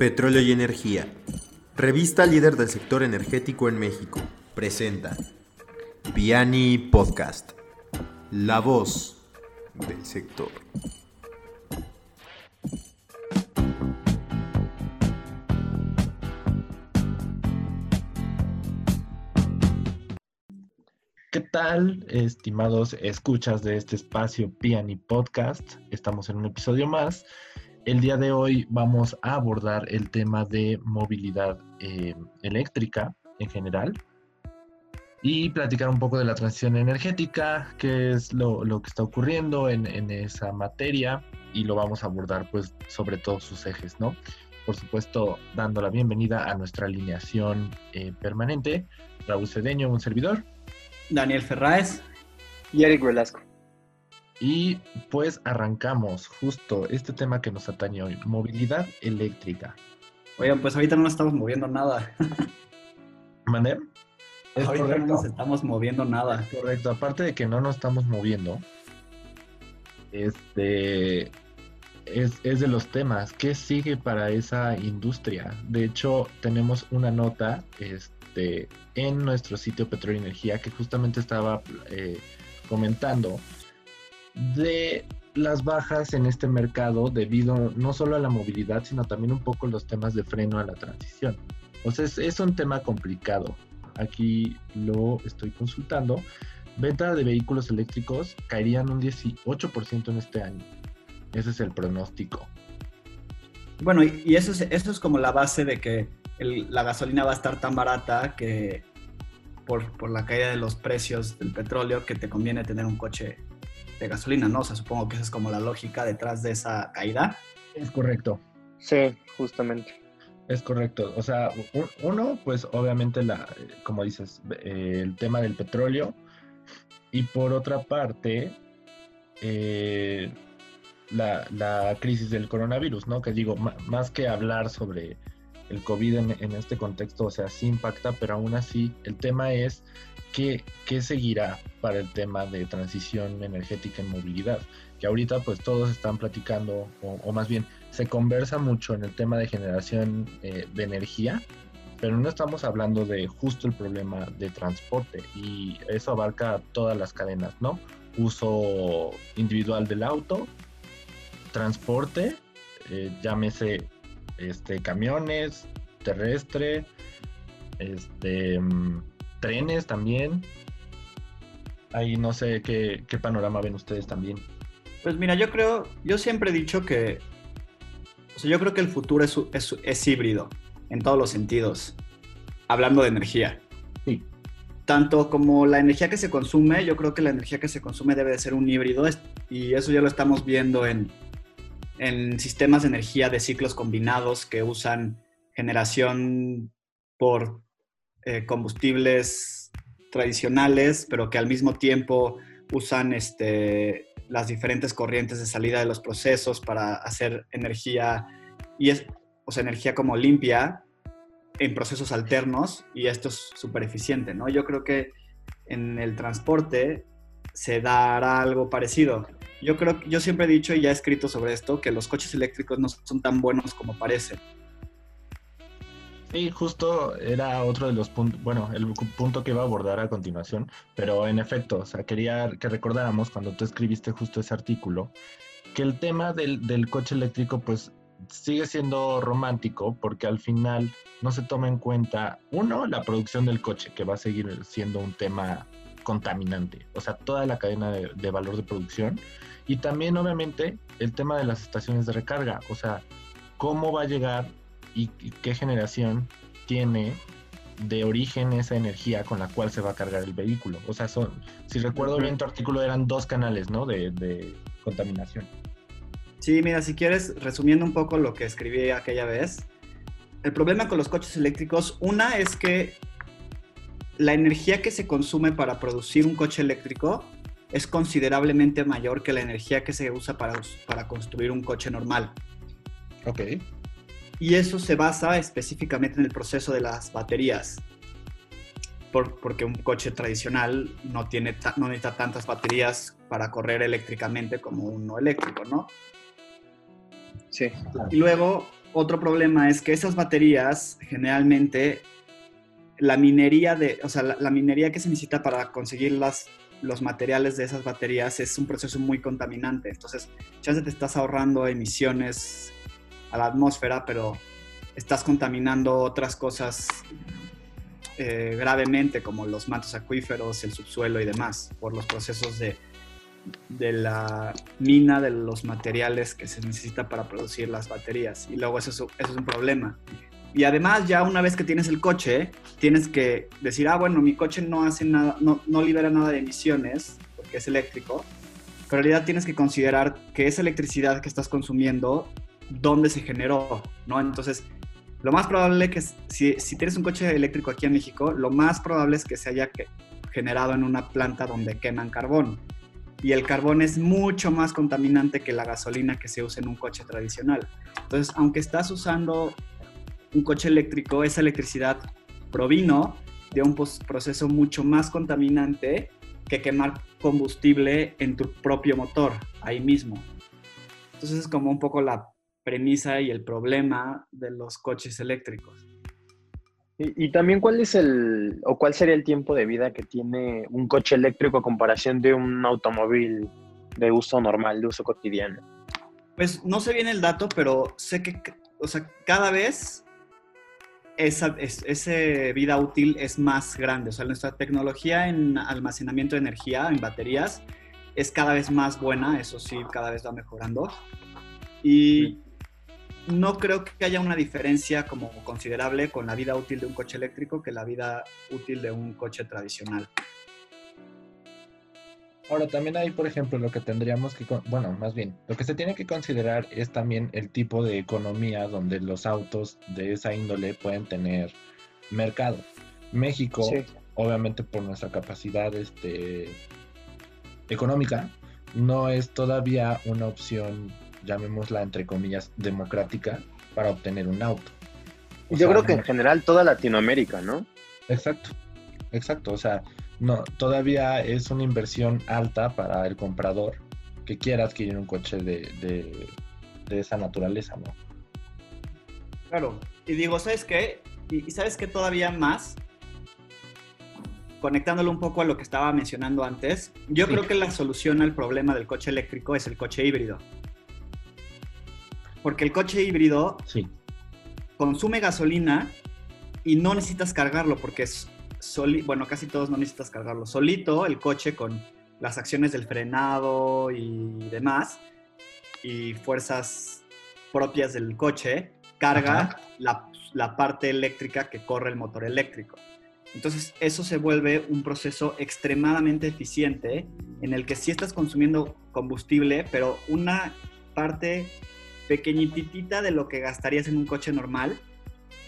Petróleo y Energía. Revista líder del sector energético en México. Presenta Piani Podcast. La voz del sector. ¿Qué tal, estimados escuchas de este espacio Piani Podcast? Estamos en un episodio más. El día de hoy vamos a abordar el tema de movilidad eh, eléctrica en general y platicar un poco de la transición energética, qué es lo, que está ocurriendo en, esa materia y lo vamos a abordar pues sobre todos sus ejes, ¿no? Por supuesto, dando la bienvenida a nuestra alineación eh, permanente, Raúl Cedeño, un servidor. Daniel Ferraes y Eric Velasco. Y pues arrancamos justo este tema que nos atañe hoy, movilidad eléctrica. Oigan, pues ahorita no nos estamos moviendo nada. ¿Mané? ahorita no nos estamos moviendo nada. correcto, aparte de que no nos estamos moviendo, este es, es, de los temas. ¿Qué sigue para esa industria? De hecho, tenemos una nota este, en nuestro sitio Petróleo y Energía que justamente estaba eh, comentando de las bajas en este mercado debido no solo a la movilidad, sino también un poco los temas de freno a la transición. O sea, es, un tema complicado. Aquí lo estoy consultando. Venta de vehículos eléctricos caerían un 18% en este año. Ese es el pronóstico. Bueno, y eso es, eso es como la base de que la gasolina va a estar tan barata que por, por, la caída de los precios del petróleo que te conviene tener un coche de gasolina, ¿no? O sea, supongo que esa es como la lógica detrás de esa caída. Es correcto. Sí, justamente. Es correcto. O sea, uno, pues obviamente, la, como dices, eh, el tema del petróleo. Y por otra parte, eh, la, crisis del coronavirus, ¿no? Que digo, más que hablar sobre el COVID en, en, este contexto, o sea, sí impacta, pero aún así el tema es ¿qué, seguirá para el tema de transición energética en movilidad? Que ahorita pues todos están platicando, o, más bien se conversa mucho en el tema de generación eh, de energía, pero no estamos hablando de justo el problema de transporte y eso abarca todas las cadenas, ¿no? Uso individual del auto, transporte, eh, llámese este, camiones, terrestre, este, mm, trenes también. Ahí no sé qué, panorama ven ustedes también. Pues mira, yo creo, yo siempre he dicho que, o sea, yo creo que el futuro es, es, híbrido en todos los sentidos, hablando de energía. Sí. Tanto como la energía que se consume, yo creo que la energía que se consume debe de ser un híbrido y eso ya lo estamos viendo en, en sistemas de energía de ciclos combinados que usan generación por eh, combustibles tradicionales, pero que al mismo tiempo usan este, las diferentes corrientes de salida de los procesos para hacer energía, y es, o sea, energía como limpia en procesos alternos, y esto es súper eficiente, ¿no? Yo creo que en el transporte se dará algo parecido. Yo creo yo siempre he dicho y ya he escrito sobre esto que los coches eléctricos no son tan buenos como parecen. Sí, justo era otro de los puntos, bueno, el punto que iba a abordar a continuación, pero en efecto, o sea, quería que recordáramos cuando tú escribiste justo ese artículo, que el tema del, del coche eléctrico pues sigue siendo romántico porque al final no se toma en cuenta, uno, la producción del coche, que va a seguir siendo un tema contaminante, o sea, toda la cadena de, de valor de producción, y también obviamente el tema de las estaciones de recarga, o sea, cómo va a llegar y qué generación tiene de origen esa energía con la cual se va a cargar el vehículo. O sea, son, si recuerdo bien tu artículo, eran dos canales, ¿no? De, contaminación. Sí, mira, si quieres, resumiendo un poco lo que escribí aquella vez, el problema con los coches eléctricos, una es que la energía que se consume para producir un coche eléctrico es considerablemente mayor que la energía que se usa para, para construir un coche normal. Ok y eso se basa específicamente en el proceso de las baterías. porque un coche tradicional no, tiene no necesita tantas baterías para correr eléctricamente como uno eléctrico, ¿no? Sí. Y luego, otro problema es que esas baterías generalmente la minería de, o sea, la, minería que se necesita para conseguir las, los materiales de esas baterías es un proceso muy contaminante. Entonces, ya te estás ahorrando emisiones a la atmósfera, pero estás contaminando otras cosas eh, gravemente, como los mantos acuíferos, el subsuelo y demás, por los procesos de, de la mina de los materiales que se necesita para producir las baterías. Y luego eso, eso es un problema. Y además ya una vez que tienes el coche, tienes que decir, ah, bueno, mi coche no hace nada, no, no libera nada de emisiones, porque es eléctrico, pero en realidad tienes que considerar que esa electricidad que estás consumiendo, dónde se generó, ¿no? Entonces, lo más probable que si, si tienes un coche eléctrico aquí en México, lo más probable es que se haya generado en una planta donde queman carbón. Y el carbón es mucho más contaminante que la gasolina que se usa en un coche tradicional. Entonces, aunque estás usando un coche eléctrico, esa electricidad provino de un proceso mucho más contaminante que quemar combustible en tu propio motor, ahí mismo. Entonces es como un poco la premisa y el problema de los coches eléctricos. Y, también cuál es el, o cuál sería el tiempo de vida que tiene un coche eléctrico a comparación de un automóvil de uso normal, de uso cotidiano. Pues no sé bien el dato, pero sé que, o sea, cada vez esa ese vida útil es más grande. O sea, nuestra tecnología en almacenamiento de energía, en baterías, es cada vez más buena, eso sí, cada vez va mejorando. Y no creo que haya una diferencia como considerable con la vida útil de un coche eléctrico que la vida útil de un coche tradicional. Ahora, también hay, por ejemplo, lo que tendríamos que, bueno, más bien, lo que se tiene que considerar es también el tipo de economía donde los autos de esa índole pueden tener mercado. México, obviamente por nuestra capacidad este, económica, no es todavía una opción, llamémosla entre comillas, democrática para obtener un auto. Yo creo que en general toda Latinoamérica, ¿no? Exacto, exacto. O sea, no, todavía es una inversión alta para el comprador que quiera adquirir un coche de, esa naturaleza, ¿no? Claro, y digo, ¿sabes qué? Y, ¿sabes qué todavía más? Conectándolo un poco a lo que estaba mencionando antes, yo creo que la solución al problema del coche eléctrico es el coche híbrido. Porque el coche híbrido consume gasolina y no necesitas cargarlo porque es bueno, casi todos no necesitas cargarlo. Solito el coche con las acciones del frenado y demás, y fuerzas propias del coche, carga la, parte eléctrica que corre el motor eléctrico. Entonces eso se vuelve un proceso extremadamente eficiente en el que sí estás consumiendo combustible, pero una parte pequeñitita de lo que gastarías en un coche normal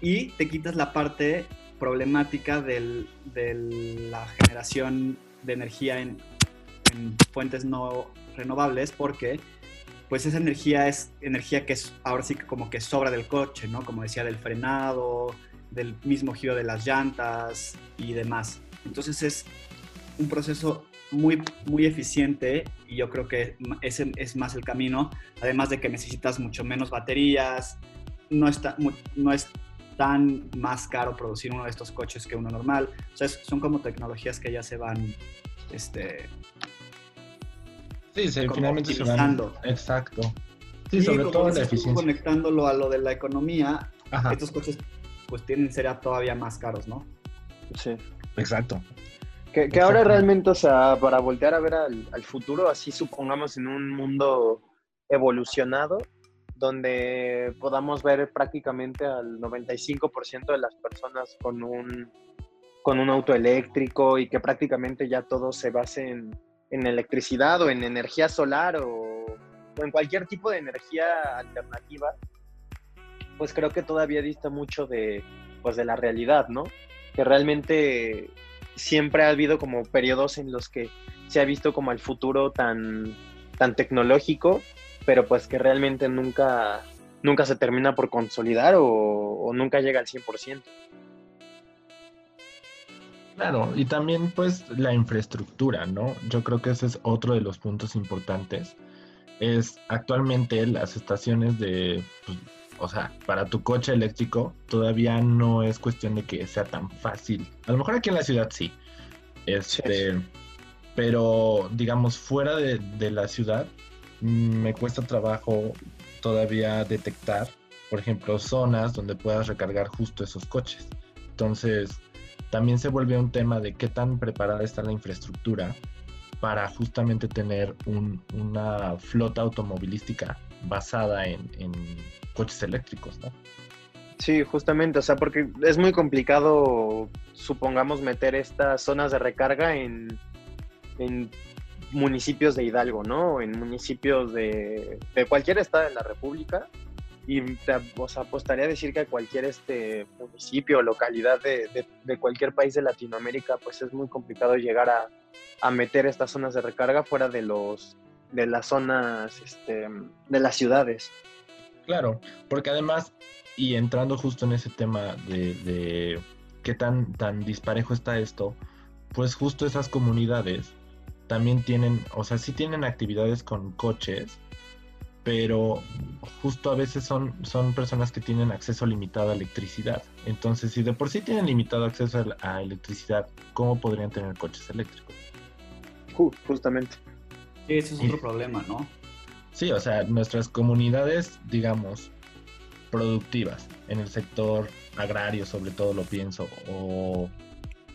y te quitas la parte problemática de la generación de energía en, fuentes no renovables porque pues esa energía es energía que es ahora sí como que sobra del coche, ¿no? Como decía, del frenado, del mismo giro de las llantas y demás. Entonces es un proceso muy, muy eficiente y yo creo que ese es más el camino, además de que necesitas mucho menos baterías, no, está, no es tan más caro producir uno de estos coches que uno normal. O sea, son como tecnologías que ya se van, este... Sí, se, finalmente se van... Exacto. Sí, sobre todo la eficiencia. Conectándolo a lo de la economía, estos coches pues tienen ser todavía más caros, ¿no? Sí. Exacto. Que, que ahora realmente, o sea, para voltear a ver al, al futuro, así supongamos en un mundo evolucionado, donde podamos ver prácticamente al 95% de las personas con un, con un auto eléctrico y que prácticamente ya todo se base en, en electricidad o en energía solar o, o, en cualquier tipo de energía alternativa, pues creo que todavía dista mucho de, pues de la realidad, ¿no? Que realmente siempre ha habido como periodos en los que se ha visto como el futuro tan, tan tecnológico pero pues que realmente nunca, nunca se termina por consolidar o, nunca llega al 100%. Claro, y también pues la infraestructura, ¿no? Yo creo que ese es otro de los puntos importantes. Es actualmente las estaciones de, pues, o sea, para tu coche eléctrico todavía no es cuestión de que sea tan fácil. A lo mejor aquí en la ciudad sí. Este, pero digamos, fuera de, de la ciudad, me cuesta trabajo todavía detectar, por ejemplo, zonas donde puedas recargar justo esos coches. Entonces, también se vuelve un tema de qué tan preparada está la infraestructura para justamente tener una flota automovilística basada en, coches eléctricos, ¿no? Sí, justamente, o sea, porque es muy complicado, supongamos, meter estas zonas de recarga en, en municipios de Hidalgo, ¿no? En municipios de, de cualquier estado de la República. Y o apostaría a decir que cualquier este municipio o localidad de, de, de, cualquier país de Latinoamérica, pues es muy complicado llegar a, a meter estas zonas de recarga fuera de los de las zonas este, de las ciudades. Claro, porque además, y entrando justo en ese tema de, de qué tan, tan disparejo está esto, pues justo esas comunidades también tienen, o sea, sí tienen actividades con coches, pero justo a veces son, son personas que tienen acceso limitado a electricidad. Entonces, si de por sí tienen limitado acceso a electricidad, ¿cómo podrían tener coches eléctricos? justamente. Sí, ese es otro problema, ¿no? Sí, o sea, nuestras comunidades, digamos, productivas, en el sector agrario sobre todo lo pienso, o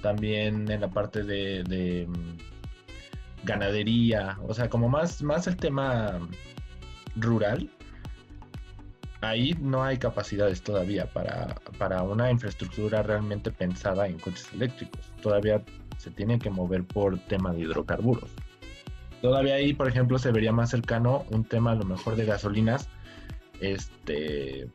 también en la parte de, de ganadería, o sea, como más, más el tema rural, ahí no hay capacidades todavía para, para una infraestructura realmente pensada en coches eléctricos. Todavía se tiene que mover por tema de hidrocarburos. Todavía ahí, por ejemplo, se vería más cercano un tema a lo mejor de gasolinas, este,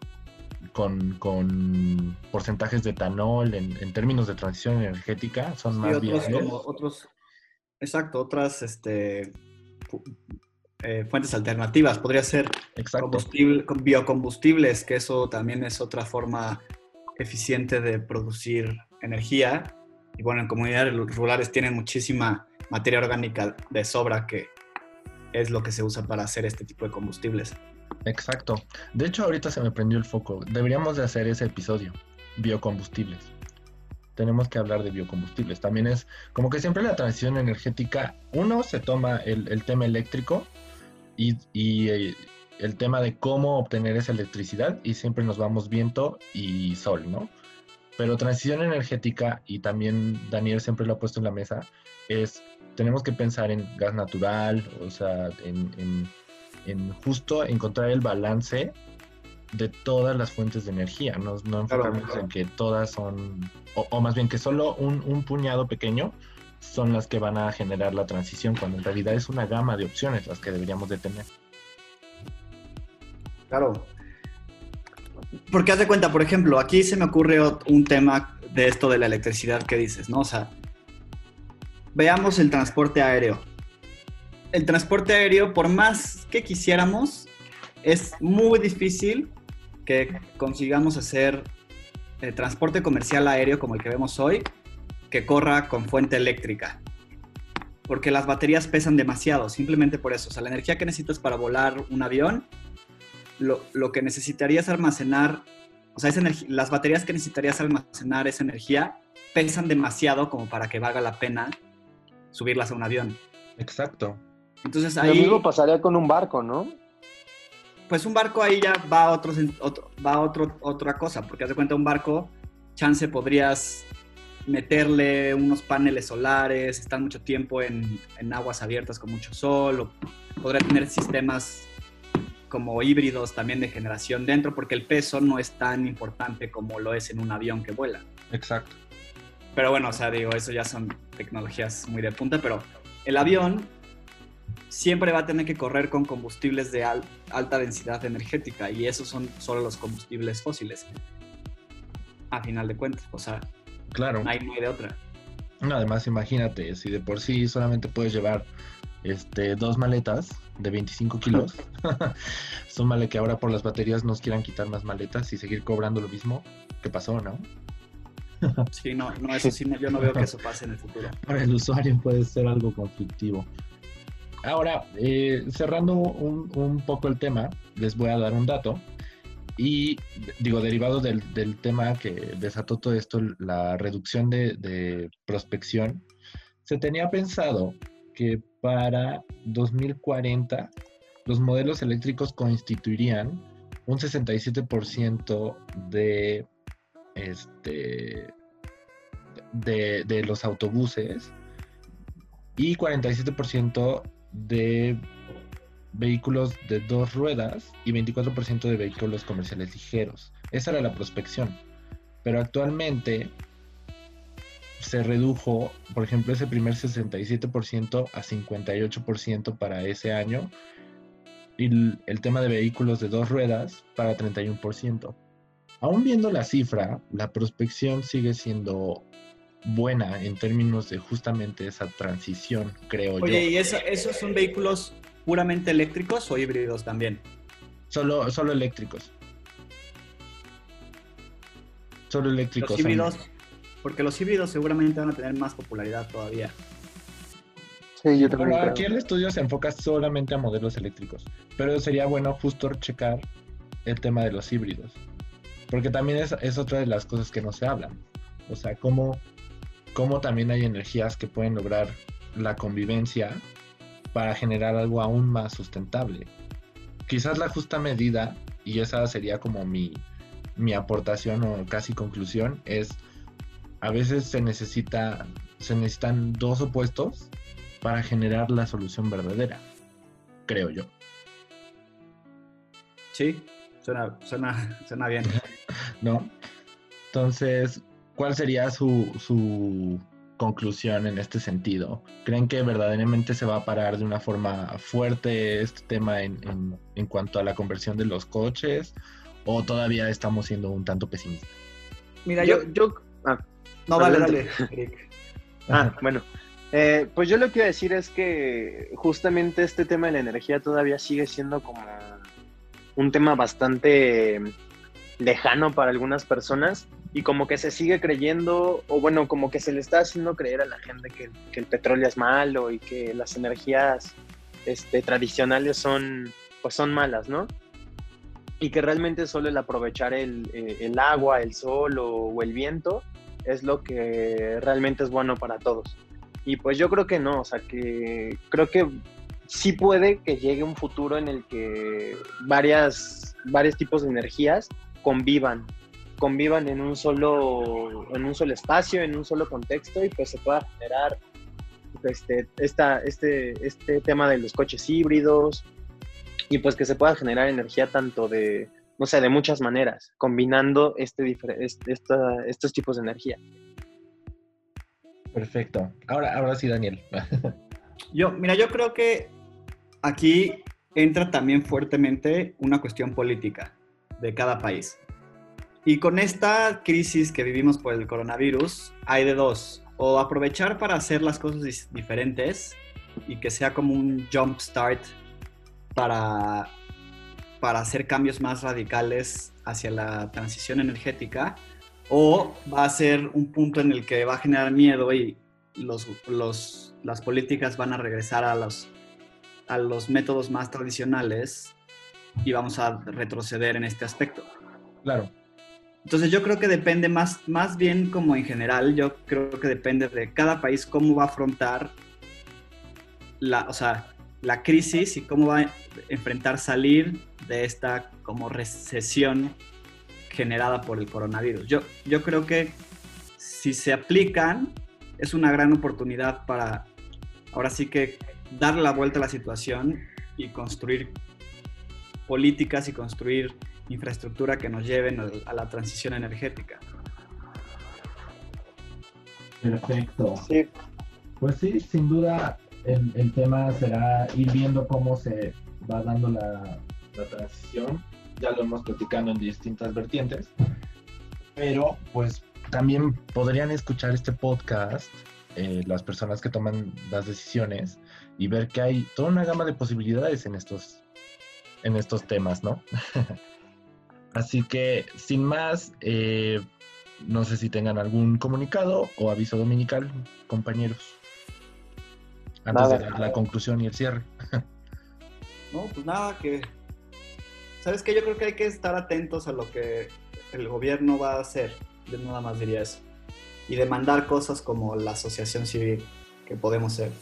con, porcentajes de etanol en, términos de transición energética, son más otros, como otros, exacto, otras este, eh, fuentes alternativas. Podría ser combustible, biocombustibles, que eso también es otra forma eficiente de producir energía y bueno, en comunidades rurales tienen muchísima materia orgánica de sobra que es lo que se usa para hacer este tipo de combustibles. Exacto. De hecho, ahorita se me prendió el foco. Deberíamos de hacer ese episodio, biocombustibles. Tenemos que hablar de biocombustibles. También es como que siempre la transición energética, uno se toma el, tema eléctrico y, y eh, el tema de cómo obtener esa electricidad y siempre nos vamos viento y sol, ¿no? Pero transición energética, y también Daniel siempre lo ha puesto en la mesa, es, tenemos que pensar en gas natural, o sea, en, justo encontrar el balance de todas las fuentes de energía, no, no enfocarnos en que todas son, o, más bien que solo un, un, puñado pequeño son las que van a generar la transición, cuando en realidad es una gama de opciones las que deberíamos de tener. Claro, porque haz de cuenta, por ejemplo, aquí se me ocurre un tema de esto de la electricidad que dices, ¿no? O sea, veamos el transporte aéreo. El transporte aéreo, por más que quisiéramos, es muy difícil que consigamos hacer el transporte comercial aéreo como el que vemos hoy, que corra con fuente eléctrica. Porque las baterías pesan demasiado, simplemente por eso. O sea, la energía que necesitas para volar un avión lo, que necesitarías almacenar, o sea, las baterías que necesitarías almacenar esa energía pesan demasiado como para que valga la pena subirlas a un avión. Exacto. Entonces ahí... Lo mismo pasaría con un barco, ¿no? Pues un barco ahí ya va a, otro, va a otro, otra cosa, porque haz de cuenta un barco, chance podrías meterle unos paneles solares, estar mucho tiempo en, en aguas abiertas con mucho sol, o podría tener sistemas como híbridos también de generación dentro, porque el peso no es tan importante como lo es en un avión que vuela. Exacto. Pero bueno, o sea, digo, eso ya son tecnologías muy de punta, pero el avión siempre va a tener que correr con combustibles de alta densidad energética y esos son solo los combustibles fósiles. A final de cuentas, o sea, claro. no hay, no hay de otra. además, imagínate, si de por sí solamente puedes llevar este, dos maletas de 25 kilos. Súmale que ahora por las baterías nos quieran quitar más maletas y seguir cobrando lo mismo. ¿Qué pasó, no? sí, no, no, eso sí, yo no veo que eso pase en el futuro. Para el usuario puede ser algo conflictivo. Ahora, eh, cerrando un, poco el tema, les voy a dar un dato. Y digo, derivado del, tema que desató todo esto, la reducción de, prospección, se tenía pensado que para 2040 los modelos eléctricos constituirían un 67% de, este, de los autobuses y 47% de vehículos de dos ruedas y 24% de vehículos comerciales ligeros. Esa era la prospección. Pero actualmente se redujo, por ejemplo, ese primer 67% a 58% para ese año y el, tema de vehículos de dos ruedas para 31%. Aún viendo la cifra, la prospección sigue siendo buena en términos de justamente esa transición, creo yo. Oye, ¿y esos son vehículos puramente eléctricos o híbridos también? Solo, solo eléctricos. Solo eléctricos. Los híbridos, porque los híbridos seguramente van a tener más popularidad todavía. Sí, yo también. Bueno, aquí el estudio se enfoca solamente a modelos eléctricos, pero sería bueno justo checar el tema de los híbridos, porque también es, es otra de las cosas que no se hablan. O sea, cómo, cómo también hay energías que pueden lograr la convivencia para generar algo aún más sustentable. Quizás la justa medida, y esa sería como mi, mi aportación o casi conclusión, es a veces se necesita se necesitan dos opuestos para generar la solución verdadera, creo yo. Sí, suena, suena, suena bien. ¿No? Entonces, ¿cuál sería su, su conclusión en este sentido? ¿Creen que verdaderamente se va a parar de una forma fuerte este tema en, en, en cuanto a la conversión de los coches? ¿O todavía estamos siendo un tanto pesimistas? Mira, yo, yo, ah, no, vale, dale. ah, bueno. Eh, pues yo lo que quiero decir es que justamente este tema de la energía todavía sigue siendo como un tema bastante lejano para algunas personas y como que se sigue creyendo, o bueno, como que se le está haciendo creer a la gente que, el petróleo es malo y que las energías este, tradicionales son, pues son malas, ¿no? Y que realmente solo el aprovechar el, eh, agua, el sol o el viento es lo que realmente es bueno para todos. Y pues yo creo que no, o sea, que creo que sí puede que llegue un futuro en el que varias, varios tipos de energías convivan, convivan en un solo, en un solo espacio, en un solo contexto y pues se pueda generar este, esta, este, este tema de los coches híbridos y pues que se pueda generar energía tanto de, no sé, de muchas maneras, combinando este, este estos tipos de energía. Perfecto. Ahora, ahora sí, Daniel. yo, mira, yo creo que aquí entra también fuertemente una cuestión política de cada país. Y con esta crisis que vivimos por el coronavirus, hay de dos. O aprovechar para hacer las cosas diferentes y que sea como un jump start para para hacer cambios más radicales hacia la transición energética o va a ser un punto en el que va a generar miedo y los, los, las políticas van a regresar a los, a los métodos más tradicionales y vamos a retroceder en este aspecto. Claro. Entonces yo creo que depende más, más bien como en general, yo creo que depende de cada país cómo va a afrontar la, o sea, la crisis y cómo va a enfrentar salir de esta como recesión generada por el coronavirus. Yo, yo creo que si se aplican es una gran oportunidad para ahora sí que dar la vuelta a la situación y construir políticas y construir infraestructura que nos lleven a la transición energética. Perfecto. Pues sí, sin duda el, tema será ir viendo cómo se va dando la, transición. Ya lo hemos platicado en distintas vertientes. Pero pues también podrían escuchar este podcast eh, las personas que toman las decisiones y ver que hay toda una gama de posibilidades en estos, en estos temas, ¿no? Así que, sin más, eh, no sé si tengan algún comunicado o aviso dominical, compañeros antes de la conclusión y el cierre. No, pues nada, que ¿sabes qué? Yo creo que hay que estar atentos a lo que el gobierno va a hacer. Yo nada más diría eso. Y demandar cosas como la asociación civil que podemos ser.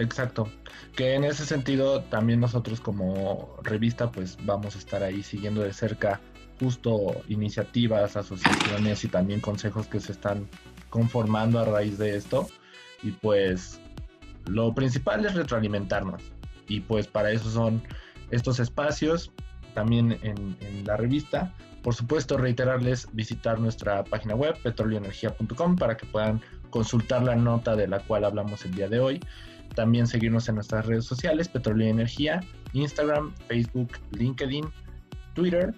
Exacto. Que en ese sentido también nosotros como revista pues vamos a estar ahí siguiendo de cerca justo iniciativas, asociaciones y también consejos que se están conformando a raíz de esto. Y pues lo principal es retroalimentarnos. Y pues para eso son estos espacios también en, la revista. Por supuesto, reiterarles visitar nuestra página web, petróleo-energía.com para que puedan consultar la nota de la cual hablamos el día de hoy. También seguirnos en nuestras redes sociales, Petróleo y Energía, Instagram, Facebook, LinkedIn, Twitter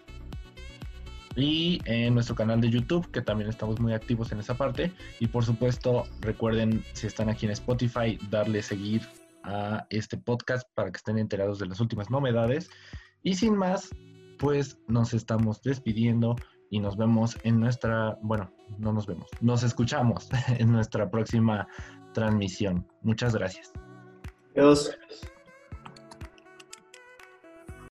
y en nuestro canal de YouTube, que también estamos muy activos en esa parte. Y por supuesto, recuerden, si están aquí en Spotify, darle seguir a este podcast para que estén enterados de las últimas novedades. Y sin más, pues nos estamos despidiendo y nos vemos en nuestra, bueno, no nos vemos, nos escuchamos en nuestra próxima transmisión. Muchas gracias. Adiós.